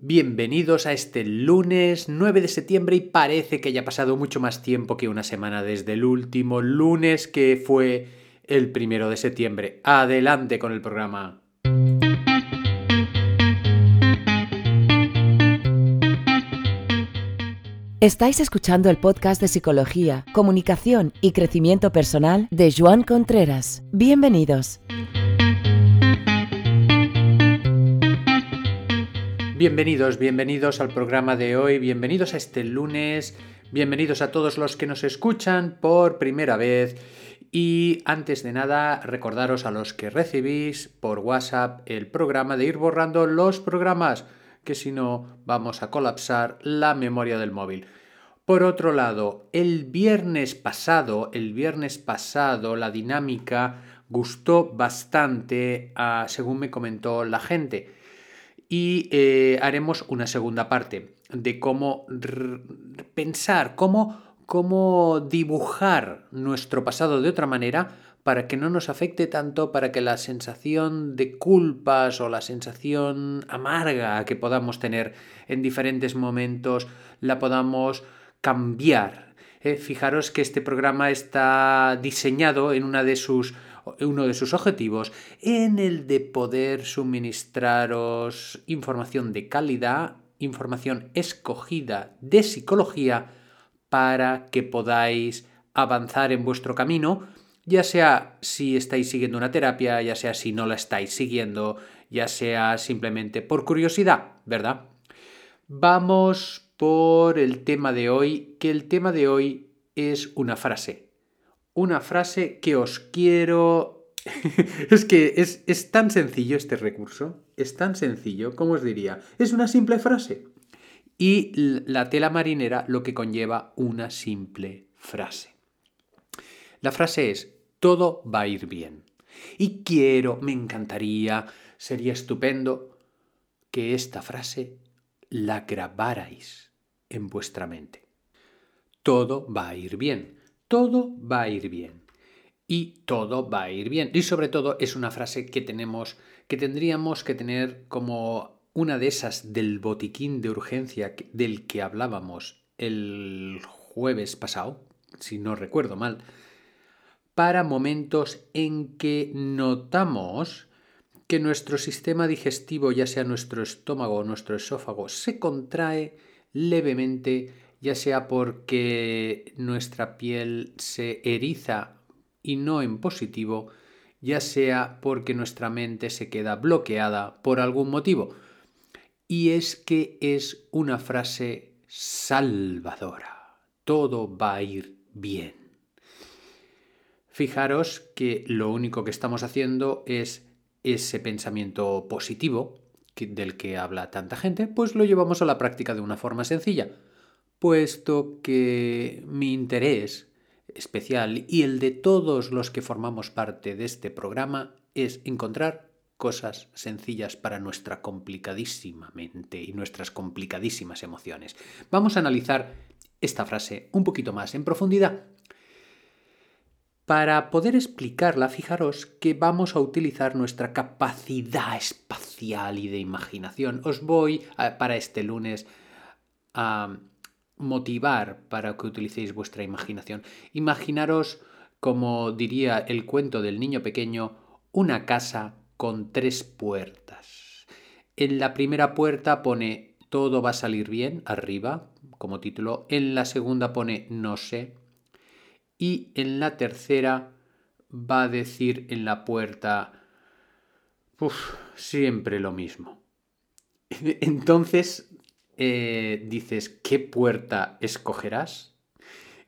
Bienvenidos a este lunes 9 de septiembre y parece que haya pasado mucho más tiempo que una semana desde el último lunes que fue el primero de septiembre. Adelante con el programa. Estáis escuchando el podcast de Psicología, Comunicación y Crecimiento Personal de Joan Contreras. Bienvenidos. Bienvenidos, bienvenidos al programa de hoy, bienvenidos a este lunes, bienvenidos a todos los que nos escuchan por primera vez. Y antes de nada, recordaros a los que recibís por WhatsApp el programa de ir borrando los programas que si no vamos a colapsar la memoria del móvil. Por otro lado, el viernes pasado, el viernes pasado la dinámica gustó bastante, a, según me comentó la gente. Y eh, haremos una segunda parte de cómo pensar, cómo, cómo dibujar nuestro pasado de otra manera para que no nos afecte tanto, para que la sensación de culpas o la sensación amarga que podamos tener en diferentes momentos la podamos cambiar. Eh, fijaros que este programa está diseñado en una de sus, uno de sus objetivos, en el de poder suministraros información de calidad, información escogida de psicología, para que podáis avanzar en vuestro camino ya sea si estáis siguiendo una terapia, ya sea si no la estáis siguiendo, ya sea simplemente por curiosidad, ¿verdad? Vamos por el tema de hoy, que el tema de hoy es una frase. Una frase que os quiero... es que es, es tan sencillo este recurso, es tan sencillo, ¿cómo os diría? Es una simple frase. Y la tela marinera lo que conlleva una simple frase. La frase es, todo va a ir bien. Y quiero, me encantaría, sería estupendo que esta frase la grabarais en vuestra mente. Todo va a ir bien, todo va a ir bien. Y todo va a ir bien. Y sobre todo es una frase que tenemos, que tendríamos que tener como una de esas del botiquín de urgencia del que hablábamos el jueves pasado, si no recuerdo mal, para momentos en que notamos que nuestro sistema digestivo, ya sea nuestro estómago o nuestro esófago, se contrae levemente, ya sea porque nuestra piel se eriza y no en positivo, ya sea porque nuestra mente se queda bloqueada por algún motivo. Y es que es una frase salvadora. Todo va a ir bien. Fijaros que lo único que estamos haciendo es ese pensamiento positivo del que habla tanta gente, pues lo llevamos a la práctica de una forma sencilla, puesto que mi interés especial y el de todos los que formamos parte de este programa es encontrar cosas sencillas para nuestra complicadísima mente y nuestras complicadísimas emociones. Vamos a analizar esta frase un poquito más en profundidad para poder explicarla, fijaros que vamos a utilizar nuestra capacidad espacial y de imaginación. Os voy para este lunes a motivar para que utilicéis vuestra imaginación. Imaginaros, como diría el cuento del niño pequeño, una casa con tres puertas. En la primera puerta pone todo va a salir bien, arriba, como título. En la segunda pone no sé y en la tercera va a decir en la puerta, siempre lo mismo. Entonces eh, dices, ¿qué puerta escogerás?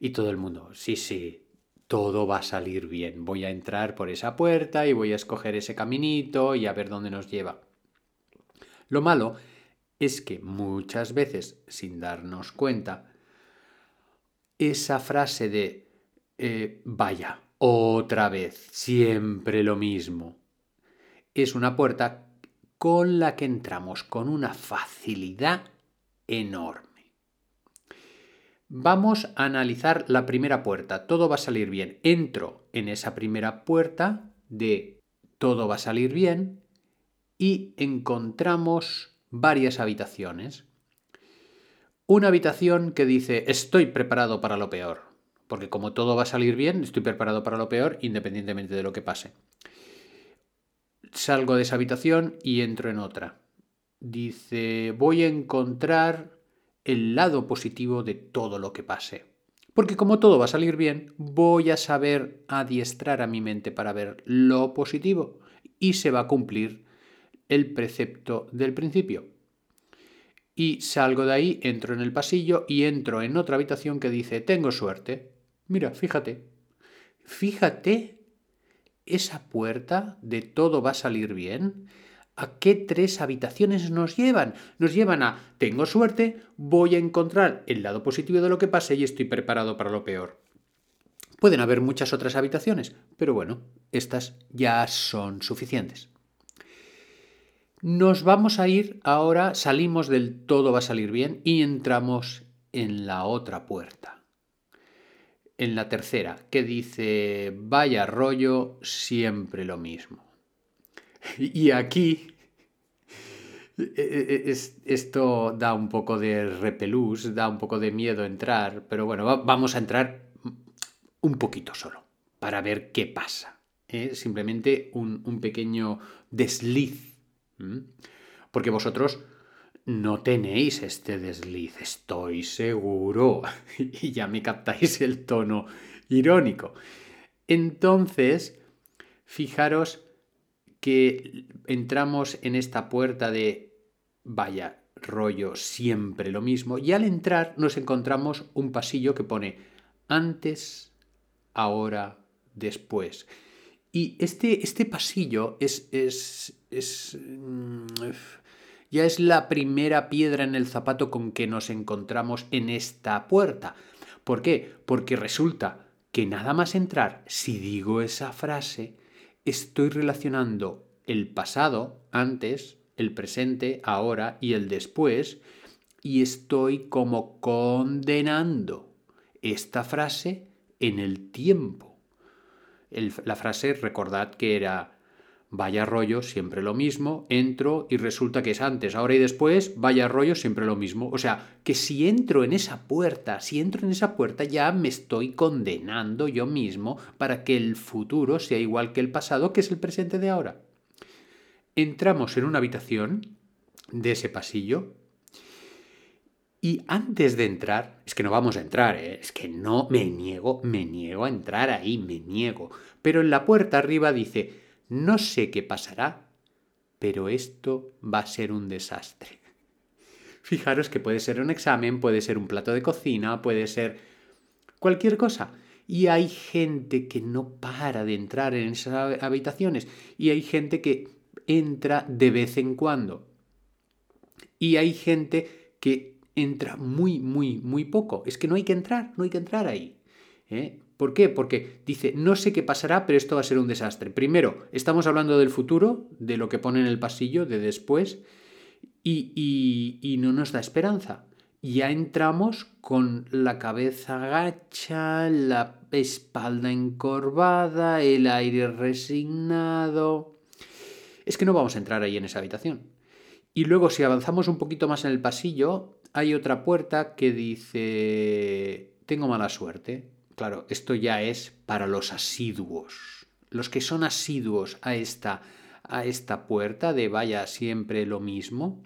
Y todo el mundo, sí, sí, todo va a salir bien. Voy a entrar por esa puerta y voy a escoger ese caminito y a ver dónde nos lleva. Lo malo es que muchas veces, sin darnos cuenta, esa frase de eh, vaya, otra vez, siempre lo mismo. Es una puerta con la que entramos con una facilidad enorme. Vamos a analizar la primera puerta. Todo va a salir bien. Entro en esa primera puerta de todo va a salir bien y encontramos varias habitaciones. Una habitación que dice estoy preparado para lo peor, porque como todo va a salir bien, estoy preparado para lo peor independientemente de lo que pase. Salgo de esa habitación y entro en otra. Dice voy a encontrar el lado positivo de todo lo que pase. Porque como todo va a salir bien, voy a saber adiestrar a mi mente para ver lo positivo y se va a cumplir el precepto del principio. Y salgo de ahí, entro en el pasillo y entro en otra habitación que dice, tengo suerte. Mira, fíjate, fíjate esa puerta de todo va a salir bien ¿A qué tres habitaciones nos llevan? Nos llevan a tengo suerte, voy a encontrar el lado positivo de lo que pase y estoy preparado para lo peor. Pueden haber muchas otras habitaciones, pero bueno, estas ya son suficientes. Nos vamos a ir ahora, salimos del todo va a salir bien y entramos en la otra puerta. En la tercera, que dice, vaya rollo, siempre lo mismo. Y aquí e, e, e, esto da un poco de repelús, da un poco de miedo entrar, pero bueno, vamos a entrar un poquito solo para ver qué pasa. ¿eh? Simplemente un, pequeño desliz. Porque vosotros no tenéis este desliz, estoy seguro. y ya me captáis el tono irónico. Entonces, fijaros que entramos en esta puerta de vaya rollo siempre lo mismo y al entrar nos encontramos un pasillo que pone antes, ahora, después. Y este, este pasillo es, es, es mm, ya es la primera piedra en el zapato con que nos encontramos en esta puerta. ¿Por qué? Porque resulta que nada más entrar, si digo esa frase, estoy relacionando el pasado, antes, el presente, ahora y el después, y estoy como condenando esta frase en el tiempo. la frase, recordad que era vaya rollo, siempre lo mismo, entro y resulta que es antes, ahora y después, vaya rollo, siempre lo mismo. O sea, que si entro en esa puerta, si entro en esa puerta ya me estoy condenando yo mismo para que el futuro sea igual que el pasado, que es el presente de ahora. Entramos en una habitación de ese pasillo y antes de entrar, es que no vamos a entrar, ¿eh? es que no me niego, me niego a entrar ahí, me niego. Pero en la puerta arriba dice, no sé qué pasará, pero esto va a ser un desastre. Fijaros que puede ser un examen, puede ser un plato de cocina, puede ser cualquier cosa. Y hay gente que no para de entrar en esas habitaciones. Y hay gente que entra de vez en cuando. Y hay gente que entra muy, muy, muy poco. Es que no hay que entrar, no hay que entrar ahí. ¿eh? ¿Por qué? Porque dice, no sé qué pasará, pero esto va a ser un desastre. Primero, estamos hablando del futuro, de lo que pone en el pasillo, de después, y, no nos da esperanza. Ya entramos con la cabeza agacha, la espalda encorvada, el aire resignado. Es que no vamos a entrar ahí en esa habitación. Y luego si avanzamos un poquito más en el pasillo, hay otra puerta que dice, tengo mala suerte. Claro, esto ya es para los asiduos. Los que son asiduos a esta, a esta puerta de vaya siempre lo mismo.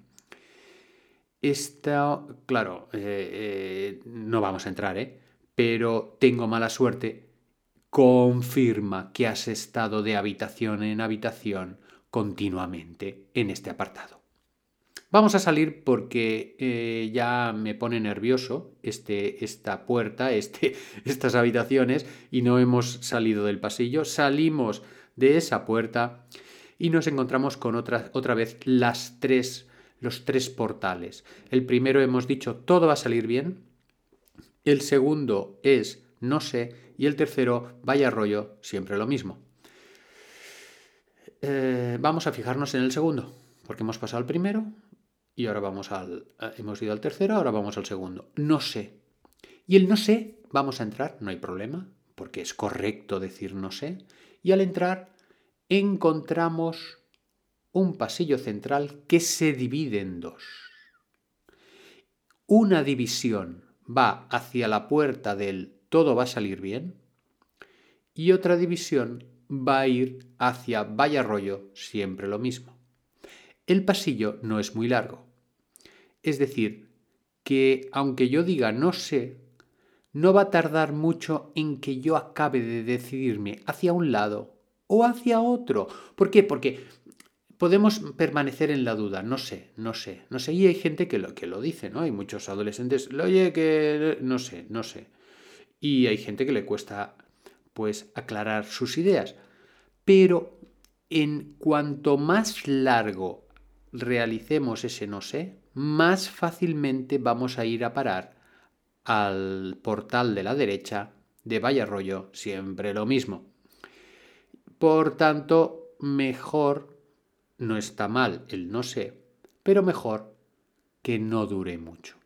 Esta, claro, eh, eh, no vamos a entrar, ¿eh? Pero tengo mala suerte. Confirma que has estado de habitación en habitación continuamente en este apartado. Vamos a salir porque eh, ya me pone nervioso este, esta puerta, este, estas habitaciones y no hemos salido del pasillo. Salimos de esa puerta y nos encontramos con otra, otra vez las tres, los tres portales. El primero hemos dicho todo va a salir bien. El segundo es no sé. Y el tercero, vaya rollo, siempre lo mismo. Eh, vamos a fijarnos en el segundo, porque hemos pasado el primero, y ahora vamos al... Eh, hemos ido al tercero, ahora vamos al segundo. No sé. Y el no sé, vamos a entrar, no hay problema, porque es correcto decir no sé. Y al entrar encontramos un pasillo central que se divide en dos. Una división va hacia la puerta del todo va a salir bien y otra división va a ir hacia vaya rollo, siempre lo mismo. El pasillo no es muy largo. Es decir, que aunque yo diga no sé, no va a tardar mucho en que yo acabe de decidirme hacia un lado o hacia otro. ¿Por qué? Porque podemos permanecer en la duda, no sé, no sé, no sé. Y hay gente que lo, que lo dice, ¿no? Hay muchos adolescentes, oye, que no sé, no sé. Y hay gente que le cuesta, pues, aclarar sus ideas. Pero en cuanto más largo realicemos ese no sé, más fácilmente vamos a ir a parar al portal de la derecha de Valle Rollo, siempre lo mismo. Por tanto, mejor, no está mal el no sé, pero mejor que no dure mucho.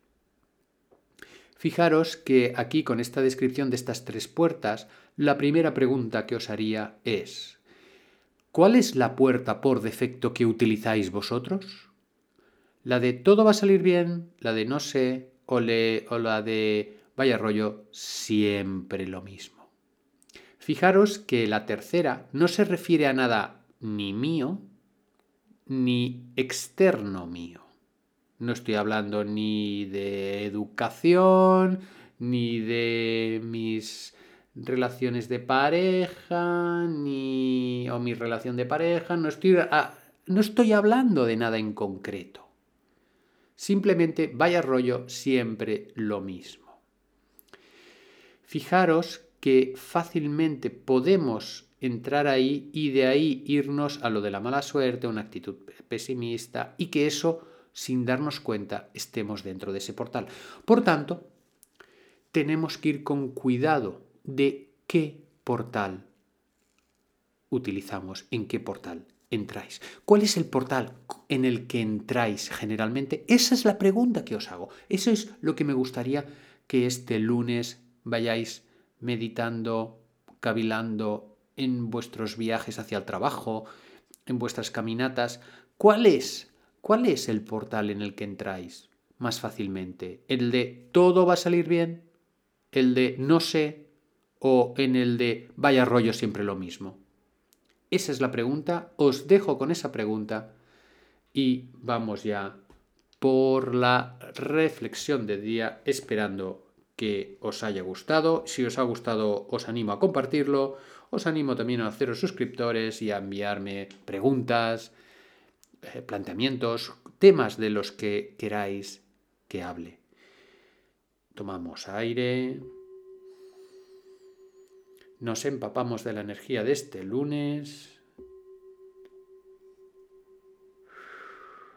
Fijaros que aquí con esta descripción de estas tres puertas, la primera pregunta que os haría es, ¿cuál es la puerta por defecto que utilizáis vosotros? ¿La de todo va a salir bien? ¿La de no sé? o, la de vaya rollo, siempre lo mismo. Fijaros que la tercera no se refiere a nada ni mío ni externo mío. No estoy hablando ni de educación, ni de mis relaciones de pareja, ni o mi relación de pareja, no estoy, no estoy hablando de nada en concreto. Simplemente vaya rollo siempre lo mismo. Fijaros que fácilmente podemos entrar ahí y de ahí irnos a lo de la mala suerte, una actitud pesimista y que eso, sin darnos cuenta, estemos dentro de ese portal. Por tanto, tenemos que ir con cuidado de qué portal utilizamos, en qué portal entráis? ¿Cuál es el portal en el que entráis generalmente? Esa es la pregunta que os hago. Eso es lo que me gustaría que este lunes vayáis meditando, cavilando en vuestros viajes hacia el trabajo, en vuestras caminatas. ¿Cuál es? ¿Cuál es el portal en el que entráis más fácilmente? ¿El de todo va a salir bien? ¿El de no sé? ¿O en el de vaya rollo siempre lo mismo? Esa es la pregunta, os dejo con esa pregunta y vamos ya por la reflexión de día esperando que os haya gustado. Si os ha gustado os animo a compartirlo, os animo también a haceros suscriptores y a enviarme preguntas, eh, planteamientos, temas de los que queráis que hable. Tomamos aire. Nos empapamos de la energía de este lunes.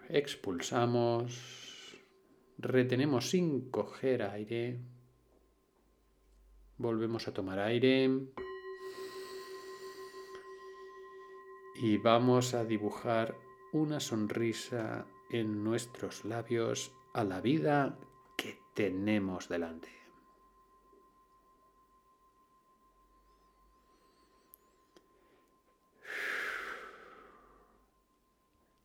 Expulsamos. Retenemos sin coger aire. Volvemos a tomar aire. Y vamos a dibujar una sonrisa en nuestros labios a la vida que tenemos delante.